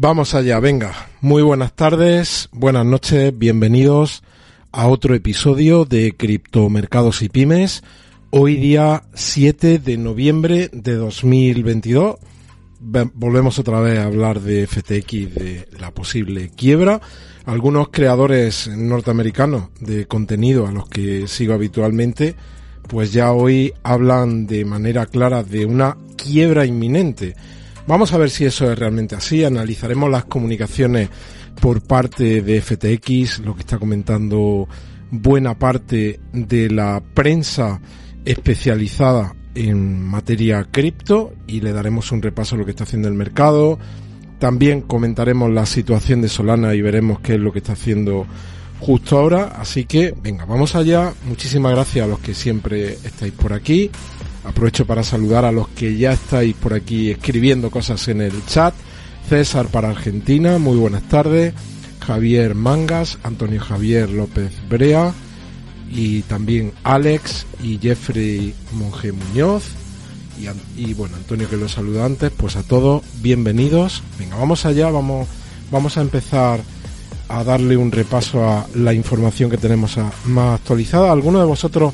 Vamos allá, venga. Muy buenas tardes, buenas noches, bienvenidos a otro episodio de Criptomercados y Pymes. Hoy día 7 de noviembre de 2022. Volvemos otra vez a hablar de FTX, de la posible quiebra. Algunos creadores norteamericanos de contenido a los que sigo habitualmente, pues ya hoy hablan de manera clara de una quiebra inminente Vamos a ver si eso es realmente así. Analizaremos las comunicaciones por parte de FTX, lo que está comentando buena parte de la prensa especializada en materia cripto y le daremos un repaso a lo que está haciendo el mercado. También comentaremos la situación de Solana y veremos qué es lo que está haciendo justo ahora. Así que, venga, vamos allá. Muchísimas gracias a los que siempre estáis por aquí. Aprovecho para saludar a los que ya estáis por aquí escribiendo cosas en el chat. César para Argentina, muy buenas tardes. Javier Mangas, Antonio Javier López Brea y también Alex y Jeffrey Monge Muñoz y, bueno, Antonio que lo saluda antes, pues a todos bienvenidos. Venga, vamos allá, vamos, vamos a empezar a darle un repaso a la información que tenemos más actualizada. Algunos de vosotros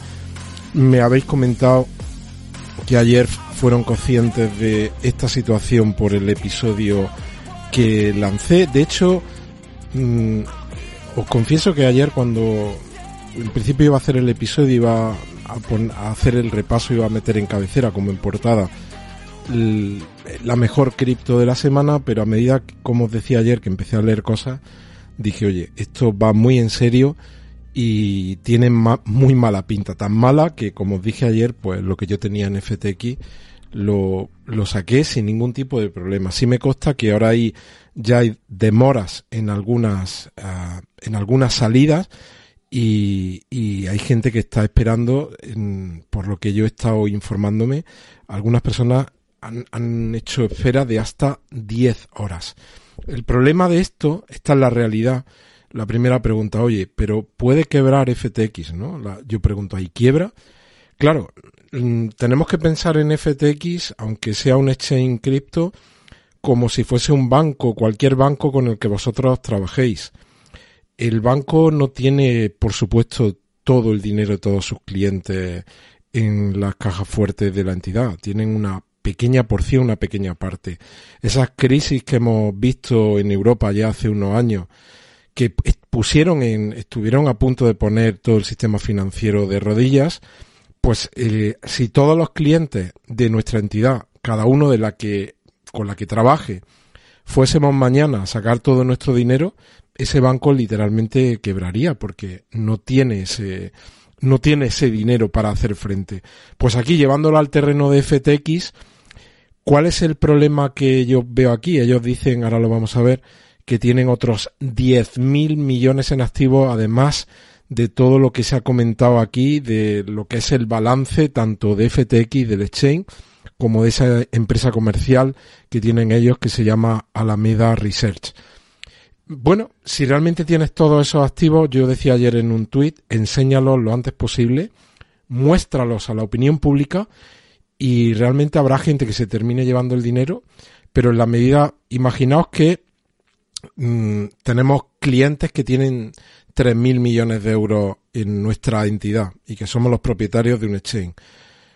me habéis comentado que ayer fueron conscientes de esta situación por el episodio que lancé. De hecho, mm, os confieso que ayer cuando en principio iba a hacer el episodio, iba a, hacer el repaso, iba a meter en cabecera como en portada la mejor cripto de la semana, pero a medida, como os decía ayer, que empecé a leer cosas, dije, oye, esto va muy en serio y tiene muy mala pinta, tan mala que como os dije ayer, pues lo que yo tenía en FTX lo, lo saqué sin ningún tipo de problema. Sí me consta que ahora hay ya hay demoras en algunas uh, en algunas salidas y, y, hay gente que está esperando, en, por lo que yo he estado informándome, algunas personas han, han hecho espera de hasta 10 horas. El problema de esto, esta es la realidad, la primera pregunta, oye, pero puede quebrar FTX, ¿no? yo pregunto, ¿hay quiebra? Claro, mm, tenemos que pensar en FTX, aunque sea un exchange cripto, como si fuese un banco, cualquier banco con el que vosotros trabajéis. El banco no tiene, por supuesto, todo el dinero de todos sus clientes en las cajas fuertes de la entidad. Tienen una pequeña porción, una pequeña parte. Esas crisis que hemos visto en Europa ya hace unos años, que pusieron en, estuvieron a punto de poner todo el sistema financiero de rodillas, pues eh, si todos los clientes de nuestra entidad, cada uno de la que, con la que trabaje, fuésemos mañana a sacar todo nuestro dinero, ese banco literalmente quebraría porque no tiene ese, no tiene ese dinero para hacer frente. Pues aquí llevándolo al terreno de FTX, ¿cuál es el problema que yo veo aquí? Ellos dicen, ahora lo vamos a ver, que tienen otros 10.000 millones en activos, además de todo lo que se ha comentado aquí, de lo que es el balance tanto de FTX, del exchange, como de esa empresa comercial que tienen ellos que se llama Alameda Research. Bueno, si realmente tienes todos esos activos, yo decía ayer en un tuit, enséñalos lo antes posible, muéstralos a la opinión pública y realmente habrá gente que se termine llevando el dinero, pero en la medida, imaginaos que Mm, tenemos clientes que tienen 3.000 millones de euros en nuestra entidad y que somos los propietarios de un exchange.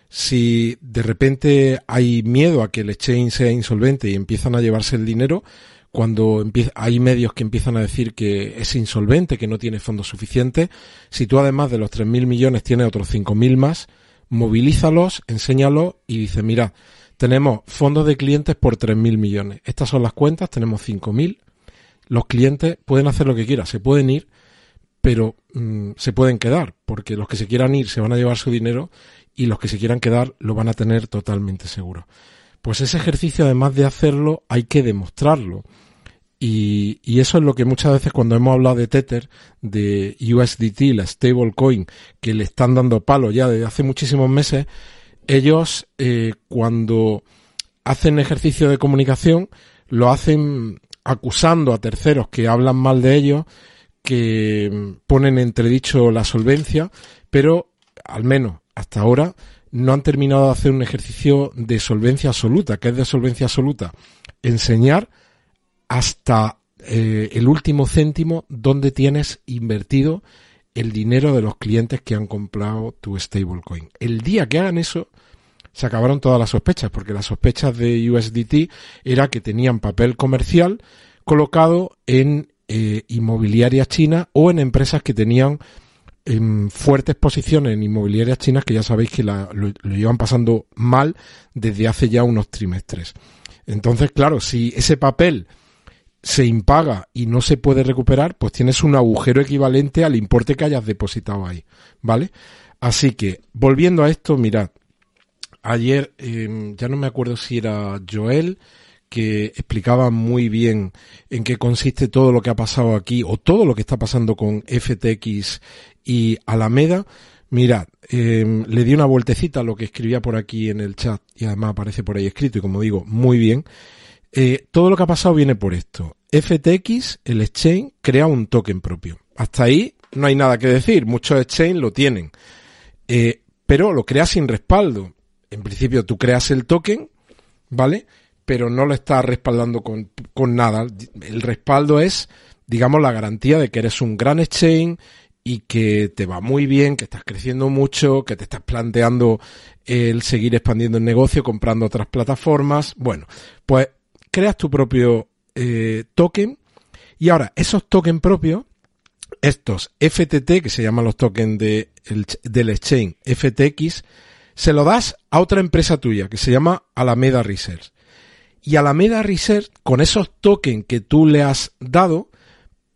Si de repente hay miedo a que el exchange sea insolvente y empiezan a llevarse el dinero, cuando hay medios que empiezan a decir que es insolvente, que no tiene fondos suficientes, si tú además de los 3.000 millones tienes otros 5.000 más, movilízalos, enséñalos y dice, mira, tenemos fondos de clientes por 3.000 millones. Estas son las cuentas, tenemos 5.000, los clientes pueden hacer lo que quieran, se pueden ir, pero mm, se pueden quedar, porque los que se quieran ir se van a llevar su dinero y los que se quieran quedar lo van a tener totalmente seguro. pues ese ejercicio además de hacerlo hay que demostrarlo. Y, y, eso es lo que muchas veces cuando hemos hablado de Tether, de USDT, la stablecoin, que le están dando palo ya desde hace muchísimos meses, ellos eh, cuando hacen ejercicio de comunicación lo hacen acusando a terceros que hablan mal de ellos, que ponen entredicho la solvencia, pero al menos hasta ahora no han terminado de hacer un ejercicio de solvencia absoluta. ¿Qué es de solvencia absoluta? Enseñar hasta eh, el último céntimo donde tienes invertido el dinero de los clientes que han comprado tu stablecoin. El día que hagan eso, se acabaron todas las sospechas, porque las sospechas de USDT era que tenían papel comercial colocado en eh, inmobiliarias chinas o en empresas que tenían en fuertes posiciones en inmobiliarias chinas que ya sabéis que lo, lo, llevan pasando mal desde hace ya unos trimestres. Entonces, claro, si ese papel se impaga y no se puede recuperar, pues tienes un agujero equivalente al importe que hayas depositado ahí, ¿vale? Así que, volviendo a esto, mirad, ayer, eh, ya no me acuerdo si era Joel, que explicaba muy bien en qué consiste todo lo que ha pasado aquí o todo lo que está pasando con FTX y Alameda. Mirad, eh, le di una vueltecita a lo que escribía por aquí en el chat y además aparece por ahí escrito y como digo, muy bien. Eh, todo lo que ha pasado viene por esto. FTX, el exchange, crea un token propio. Hasta ahí no hay nada que decir. Muchos exchanges lo tienen. Eh, pero lo crea sin respaldo. En principio tú creas el token, ¿vale? Pero no lo estás respaldando con, con nada. El respaldo es, digamos, la garantía de que eres un gran exchange y que te va muy bien, que estás creciendo mucho, que te estás planteando el seguir expandiendo el negocio, comprando otras plataformas. Bueno, pues creas tu propio eh, token y ahora esos tokens propios, estos FTT, que se llaman los tokens de, el, del exchange FTX, se lo das a otra empresa tuya que se llama Alameda Research. Y Alameda Research, con esos tokens que tú le has dado,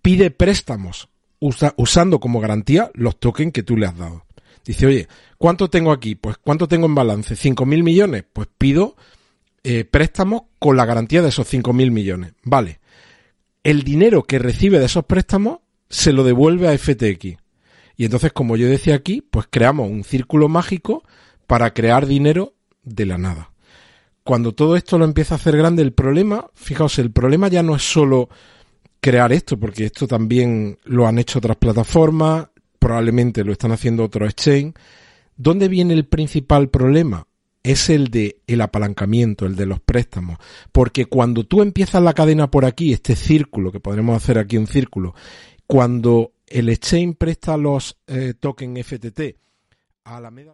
pide préstamos usa, usando como garantía los tokens que tú le has dado. Dice, oye, ¿cuánto tengo aquí? Pues ¿cuánto tengo en balance? ¿5 mil millones? Pues pido eh, préstamos con la garantía de esos 5.000 millones. Vale. El dinero que recibe de esos préstamos se lo devuelve a FTX. Y entonces, como yo decía aquí, pues creamos un círculo mágico para crear dinero de la nada. Cuando todo esto lo empieza a hacer grande, el problema, fijaos, el problema ya no es solo crear esto, porque esto también lo han hecho otras plataformas, probablemente lo están haciendo otros exchange. ¿Dónde viene el principal problema? es el de el apalancamiento, el de los préstamos. Porque cuando tú empiezas la cadena por aquí, este círculo, que podremos hacer aquí un círculo, cuando el exchange presta los eh, tokens FTT a la media...